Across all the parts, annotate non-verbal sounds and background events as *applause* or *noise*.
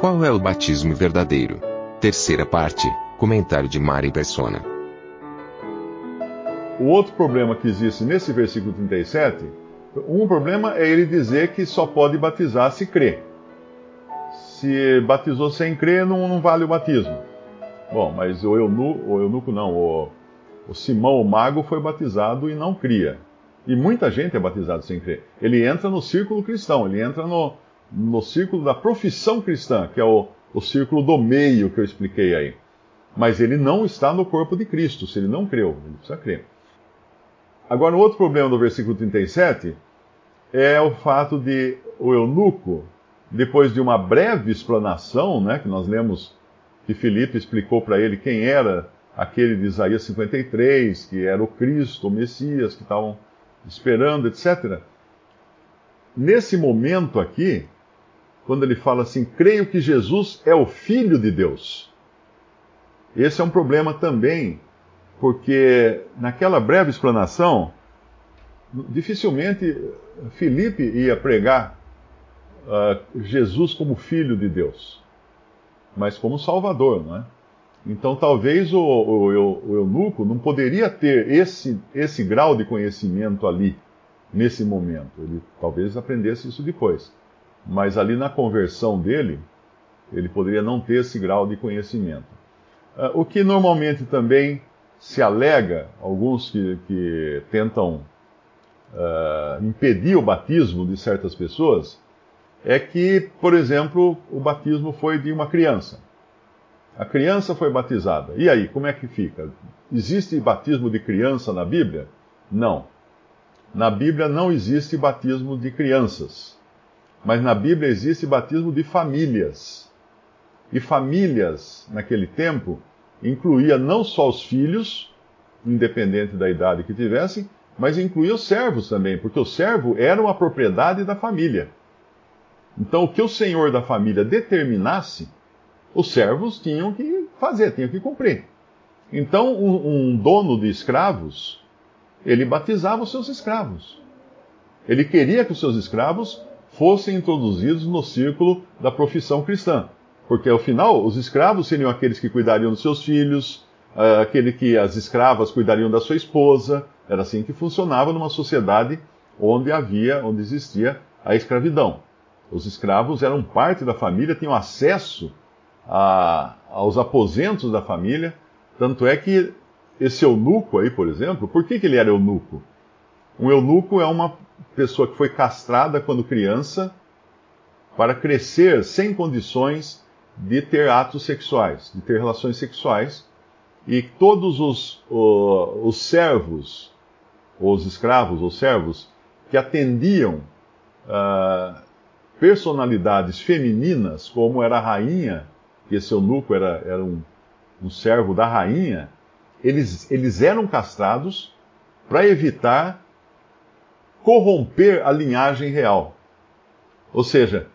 Qual é o batismo verdadeiro? Terceira parte, comentário de Mari Persona. O outro problema que existe nesse versículo 37, um problema é ele dizer que só pode batizar se crê. Se batizou sem crer, não, não vale o batismo. Bom, mas o eunuco, o eunuco não, o, o Simão, o mago, foi batizado e não cria. E muita gente é batizado sem crer. Ele entra no círculo cristão, ele entra no, no círculo da profissão cristã, que é o, o círculo do meio que eu expliquei aí. Mas ele não está no corpo de Cristo, se ele não creu, ele precisa crer. Agora, o outro problema do versículo 37 é o fato de o eunuco, depois de uma breve explanação, né, que nós lemos que Filipe explicou para ele quem era aquele de Isaías 53, que era o Cristo, o Messias, que estavam esperando, etc. Nesse momento aqui, quando ele fala assim, creio que Jesus é o Filho de Deus. Esse é um problema também porque naquela breve explanação, dificilmente Filipe ia pregar uh, Jesus como filho de Deus, mas como Salvador, não é? Então talvez o, o, o eunuco não poderia ter esse, esse grau de conhecimento ali, nesse momento. Ele talvez aprendesse isso depois. Mas ali na conversão dele, ele poderia não ter esse grau de conhecimento. Uh, o que normalmente também se alega, alguns que, que tentam uh, impedir o batismo de certas pessoas, é que, por exemplo, o batismo foi de uma criança. A criança foi batizada. E aí, como é que fica? Existe batismo de criança na Bíblia? Não. Na Bíblia não existe batismo de crianças. Mas na Bíblia existe batismo de famílias. E famílias, naquele tempo, incluía não só os filhos, independente da idade que tivessem, mas incluía os servos também, porque o servo era uma propriedade da família. Então, o que o senhor da família determinasse, os servos tinham que fazer, tinham que cumprir. Então, um, um dono de escravos, ele batizava os seus escravos. Ele queria que os seus escravos fossem introduzidos no círculo da profissão cristã. Porque, ao final, os escravos seriam aqueles que cuidariam dos seus filhos, uh, aquele que as escravas cuidariam da sua esposa. Era assim que funcionava numa sociedade onde havia, onde existia a escravidão. Os escravos eram parte da família, tinham acesso a, aos aposentos da família. Tanto é que esse eunuco aí, por exemplo, por que, que ele era eunuco? Um eunuco é uma pessoa que foi castrada quando criança para crescer sem condições de ter atos sexuais, de ter relações sexuais, e todos os, os servos, os escravos, os servos, que atendiam uh, personalidades femininas, como era a rainha, que esse eunuco era, era um, um servo da rainha, eles, eles eram castrados para evitar corromper a linhagem real. Ou seja,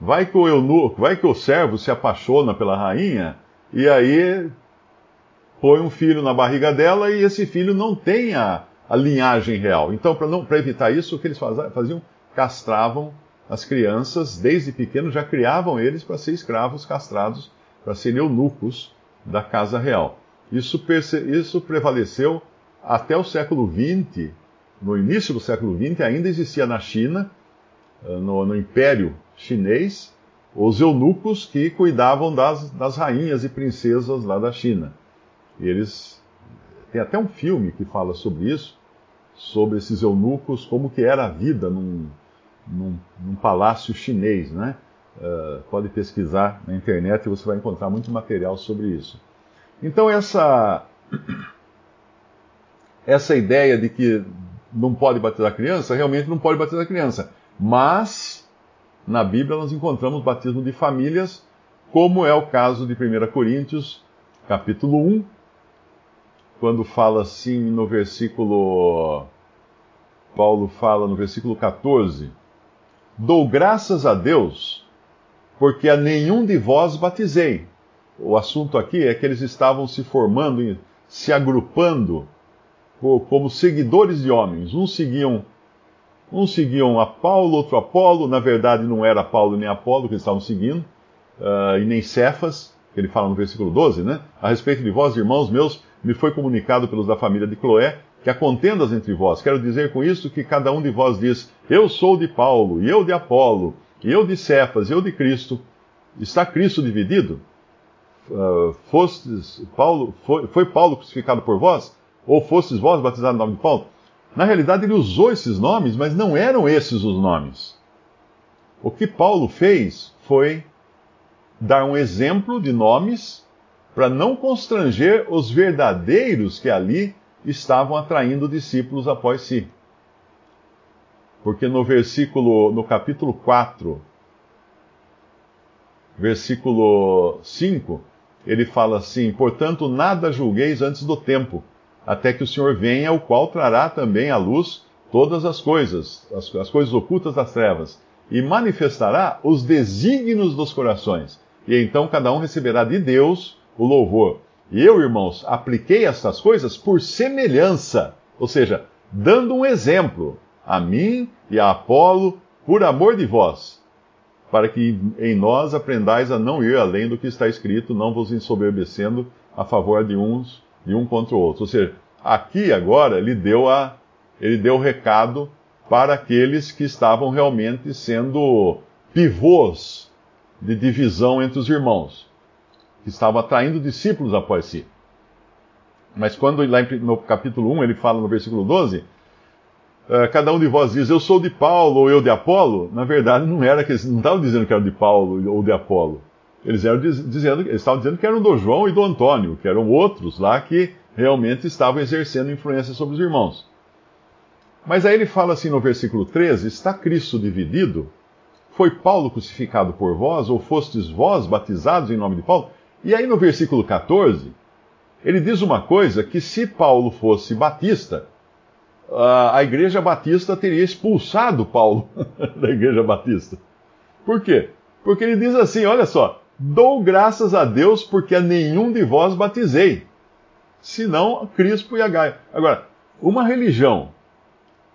Vai que o eunuco, vai que o servo se apaixona pela rainha e aí põe um filho na barriga dela e esse filho não tem a, a linhagem real. Então, para evitar isso, o que eles faziam? Castravam as crianças, desde pequenos, já criavam eles para ser escravos castrados, para serem eunucos da casa real. Isso, isso prevaleceu até o século XX. No início do século XX, ainda existia na China, eh, no, no Império chinês os eunucos que cuidavam das, das rainhas e princesas lá da China. E eles tem até um filme que fala sobre isso, sobre esses eunucos, como que era a vida num, num, num palácio chinês, né? Uh, pode pesquisar na internet e você vai encontrar muito material sobre isso. Então essa *coughs* essa ideia de que não pode batizar criança, realmente não pode batizar criança. Mas, na Bíblia, nós encontramos batismo de famílias, como é o caso de 1 Coríntios, capítulo 1, quando fala assim no versículo. Paulo fala no versículo 14: Dou graças a Deus, porque a nenhum de vós batizei. O assunto aqui é que eles estavam se formando, se agrupando como seguidores de homens. Uns seguiam Uns seguiam a Paulo, outro Apolo. Na verdade, não era Paulo nem Apolo que eles estavam seguindo, uh, e nem Cefas, que ele fala no versículo 12, né? A respeito de vós, irmãos meus, me foi comunicado pelos da família de Cloé que há contendas entre vós. Quero dizer com isso que cada um de vós diz: Eu sou de Paulo, e eu de Apolo, e eu de Cefas, e eu de Cristo. Está Cristo dividido? Uh, fostes, Paulo, foi, foi Paulo crucificado por vós? Ou fostes vós batizados no nome de Paulo? Na realidade, ele usou esses nomes, mas não eram esses os nomes. O que Paulo fez foi dar um exemplo de nomes para não constranger os verdadeiros que ali estavam atraindo discípulos após si. Porque no versículo, no capítulo 4, versículo 5, ele fala assim: Portanto, nada julgueis antes do tempo até que o Senhor venha, o qual trará também à luz todas as coisas, as, as coisas ocultas das trevas, e manifestará os desígnios dos corações. E então cada um receberá de Deus o louvor. E eu, irmãos, apliquei estas coisas por semelhança, ou seja, dando um exemplo a mim e a Apolo, por amor de vós, para que em nós aprendais a não ir além do que está escrito, não vos ensoberbecendo a favor de uns de um contra o outro. Ou seja, aqui agora ele deu, a, ele deu o recado para aqueles que estavam realmente sendo pivôs de divisão entre os irmãos, que estavam atraindo discípulos após si. Mas quando lá no capítulo 1 ele fala no versículo 12, Uh, cada um de vós diz, eu sou de Paulo ou eu de Apolo, na verdade não era que eles não estavam dizendo que era de Paulo ou de Apolo. Eles, eram dizendo, eles estavam dizendo que eram do João e do Antônio, que eram outros lá que realmente estavam exercendo influência sobre os irmãos. Mas aí ele fala assim no versículo 13: Está Cristo dividido? Foi Paulo crucificado por vós, ou fostes vós batizados em nome de Paulo? E aí no versículo 14, ele diz uma coisa que se Paulo fosse batista, a igreja batista teria expulsado Paulo *laughs* da igreja batista. Por quê? Porque ele diz assim: olha só, Dou graças a Deus porque a nenhum de vós batizei, senão Crispo e a Gaia. Agora, uma religião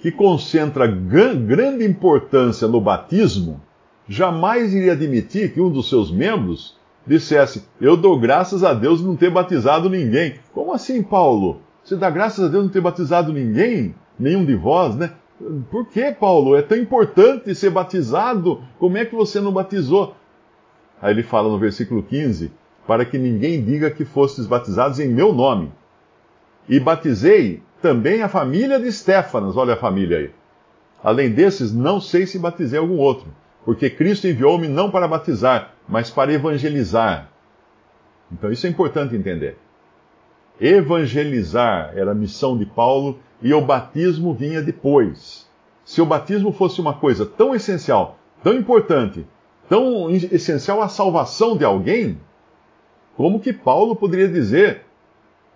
que concentra grande importância no batismo, jamais iria admitir que um dos seus membros dissesse: Eu dou graças a Deus não ter batizado ninguém. Como assim, Paulo? Você dá graças a Deus não ter batizado ninguém? Nenhum de vós, né? Por que, Paulo? É tão importante ser batizado. Como é que você não batizou? Aí ele fala no versículo 15: Para que ninguém diga que fostes batizados em meu nome. E batizei também a família de Estéfanas, olha a família aí. Além desses, não sei se batizei algum outro, porque Cristo enviou-me não para batizar, mas para evangelizar. Então isso é importante entender. Evangelizar era a missão de Paulo e o batismo vinha depois. Se o batismo fosse uma coisa tão essencial, tão importante, tão essencial à salvação de alguém, como que Paulo poderia dizer: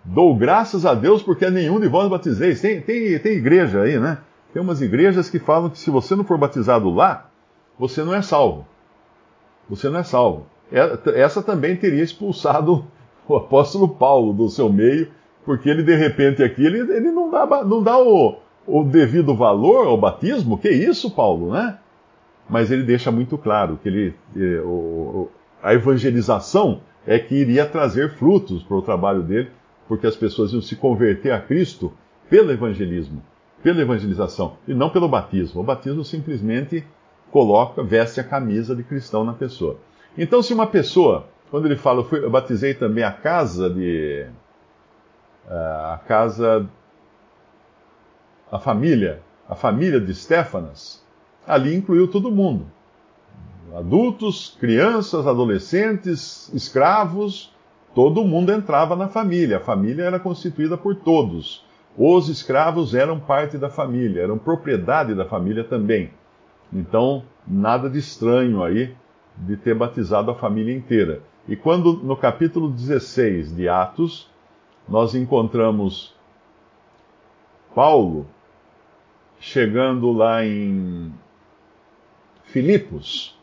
Dou graças a Deus porque nenhum de vós batizeis? Tem, tem, tem igreja aí, né? Tem umas igrejas que falam que se você não for batizado lá, você não é salvo. Você não é salvo. É, essa também teria expulsado o apóstolo Paulo do seu meio, porque ele de repente aqui ele, ele não dá, não dá o, o devido valor ao batismo. Que isso, Paulo, né? Mas ele deixa muito claro que ele, eh, o, a evangelização é que iria trazer frutos para o trabalho dele, porque as pessoas iam se converter a Cristo pelo evangelismo, pela evangelização, e não pelo batismo. O batismo simplesmente coloca, veste a camisa de cristão na pessoa. Então, se uma pessoa, quando ele fala, eu, fui, eu batizei também a casa de. a casa. a família, a família de Stefanas, ali incluiu todo mundo. Adultos, crianças, adolescentes, escravos, todo mundo entrava na família. A família era constituída por todos. Os escravos eram parte da família, eram propriedade da família também. Então, nada de estranho aí de ter batizado a família inteira. E quando no capítulo 16 de Atos, nós encontramos Paulo chegando lá em Filipos.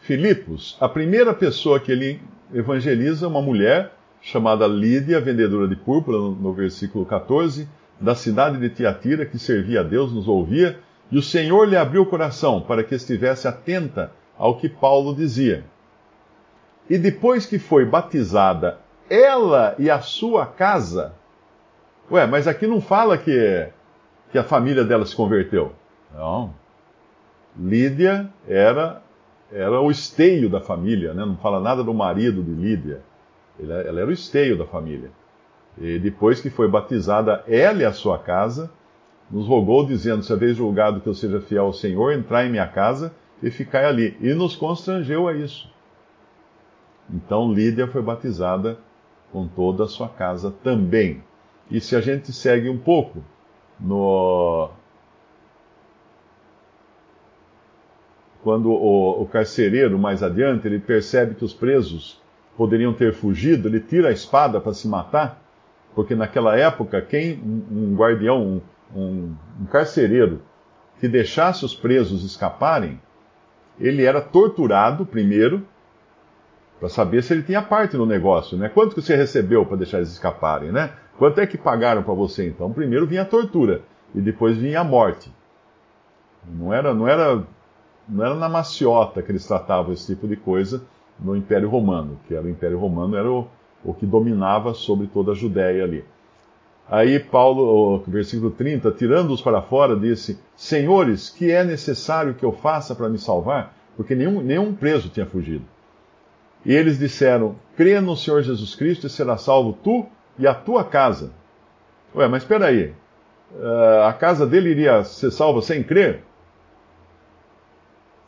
Filipos, a primeira pessoa que ele evangeliza é uma mulher chamada Lídia, vendedora de púrpura, no versículo 14, da cidade de Tiatira, que servia a Deus, nos ouvia, e o Senhor lhe abriu o coração para que estivesse atenta ao que Paulo dizia. E depois que foi batizada, ela e a sua casa. Ué, mas aqui não fala que, que a família dela se converteu. Não. Lídia era, era o esteio da família, né? não fala nada do marido de Lídia. Ela era o esteio da família. E depois que foi batizada ela e a sua casa, nos rogou, dizendo: Se haveis julgado que eu seja fiel ao Senhor, entrai em minha casa e ficai ali. E nos constrangeu a isso. Então Lídia foi batizada com toda a sua casa também. E se a gente segue um pouco no. Quando o, o carcereiro, mais adiante, ele percebe que os presos poderiam ter fugido, ele tira a espada para se matar, porque naquela época, quem um guardião, um, um, um carcereiro, que deixasse os presos escaparem, ele era torturado primeiro, para saber se ele tinha parte no negócio, né? Quanto que você recebeu para deixar eles escaparem, né? Quanto é que pagaram para você então? Primeiro vinha a tortura e depois vinha a morte. Não era, não era, não era na maciota que eles tratavam esse tipo de coisa no Império Romano, que era o Império Romano era o, o que dominava sobre toda a Judéia ali. Aí Paulo, versículo 30, tirando-os para fora, disse: Senhores, que é necessário que eu faça para me salvar? Porque nenhum, nenhum preso tinha fugido. E eles disseram: Crê no Senhor Jesus Cristo e será salvo tu e a tua casa. Ué, mas espera aí. Uh, a casa dele iria ser salva sem crer?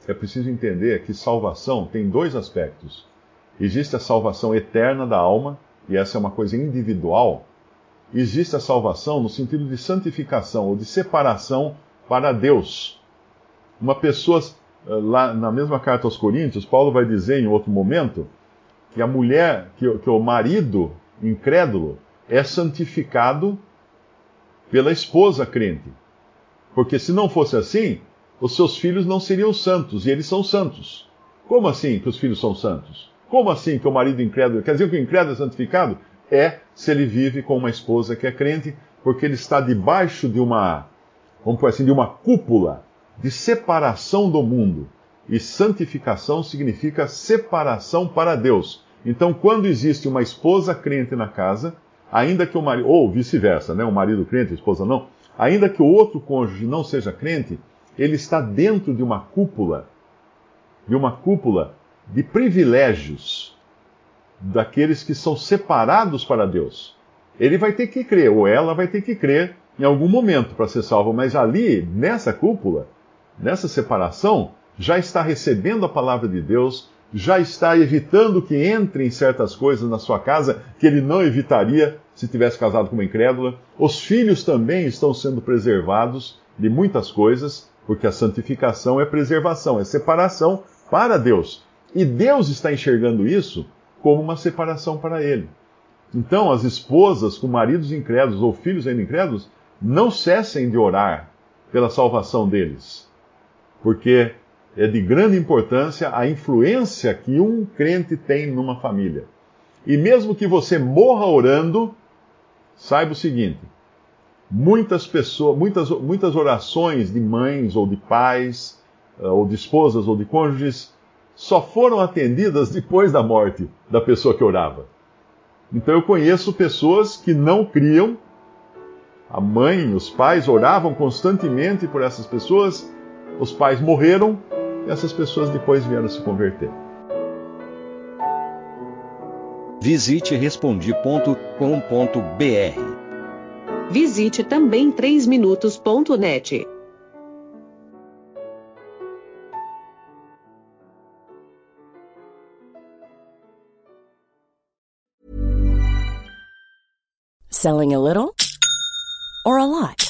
É preciso entender que salvação tem dois aspectos. Existe a salvação eterna da alma, e essa é uma coisa individual, existe a salvação no sentido de santificação ou de separação para Deus. Uma pessoa, eh, lá na mesma carta aos Coríntios, Paulo vai dizer em outro momento que a mulher, que, que o marido incrédulo é santificado pela esposa crente. Porque se não fosse assim, os seus filhos não seriam santos, e eles são santos. Como assim que os filhos são santos? Como assim que o marido incrédulo, quer dizer que o incrédulo é santificado? é se ele vive com uma esposa que é crente, porque ele está debaixo de uma, vamos por assim, de uma cúpula de separação do mundo. E santificação significa separação para Deus. Então, quando existe uma esposa crente na casa, ainda que o marido, ou vice-versa, né? O marido crente, a esposa não, ainda que o outro cônjuge não seja crente, ele está dentro de uma cúpula, de uma cúpula de privilégios daqueles que são separados para Deus. Ele vai ter que crer, ou ela vai ter que crer em algum momento para ser salvo, mas ali, nessa cúpula, nessa separação, já está recebendo a palavra de Deus, já está evitando que entre em certas coisas na sua casa que ele não evitaria se tivesse casado com uma incrédula. Os filhos também estão sendo preservados de muitas coisas, porque a santificação é preservação, é separação para Deus. E Deus está enxergando isso como uma separação para ele. Então, as esposas com maridos incrédulos ou filhos ainda incrédulos não cessem de orar pela salvação deles, porque é de grande importância a influência que um crente tem numa família. E mesmo que você morra orando, saiba o seguinte: muitas pessoas, muitas, muitas orações de mães ou de pais, eh, ou de esposas ou de cônjuges, só foram atendidas *laughs* depois da morte da pessoa que orava. Então eu conheço pessoas que não criam, a mãe, os pais oravam constantemente por essas pessoas, os pais morreram e essas pessoas depois vieram se converter. Visite respondi.com.br. Visite também 3minutos.net. Selling a little or a lot?